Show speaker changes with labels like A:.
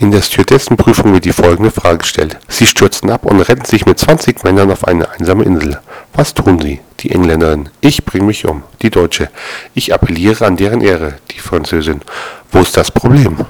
A: In der Stewardessenprüfung wird die folgende Frage gestellt. Sie stürzen ab und retten sich mit 20 Männern auf eine einsame Insel. Was tun sie? Die Engländerin. Ich bringe mich um. Die Deutsche. Ich appelliere an deren Ehre. Die Französin. Wo ist das Problem?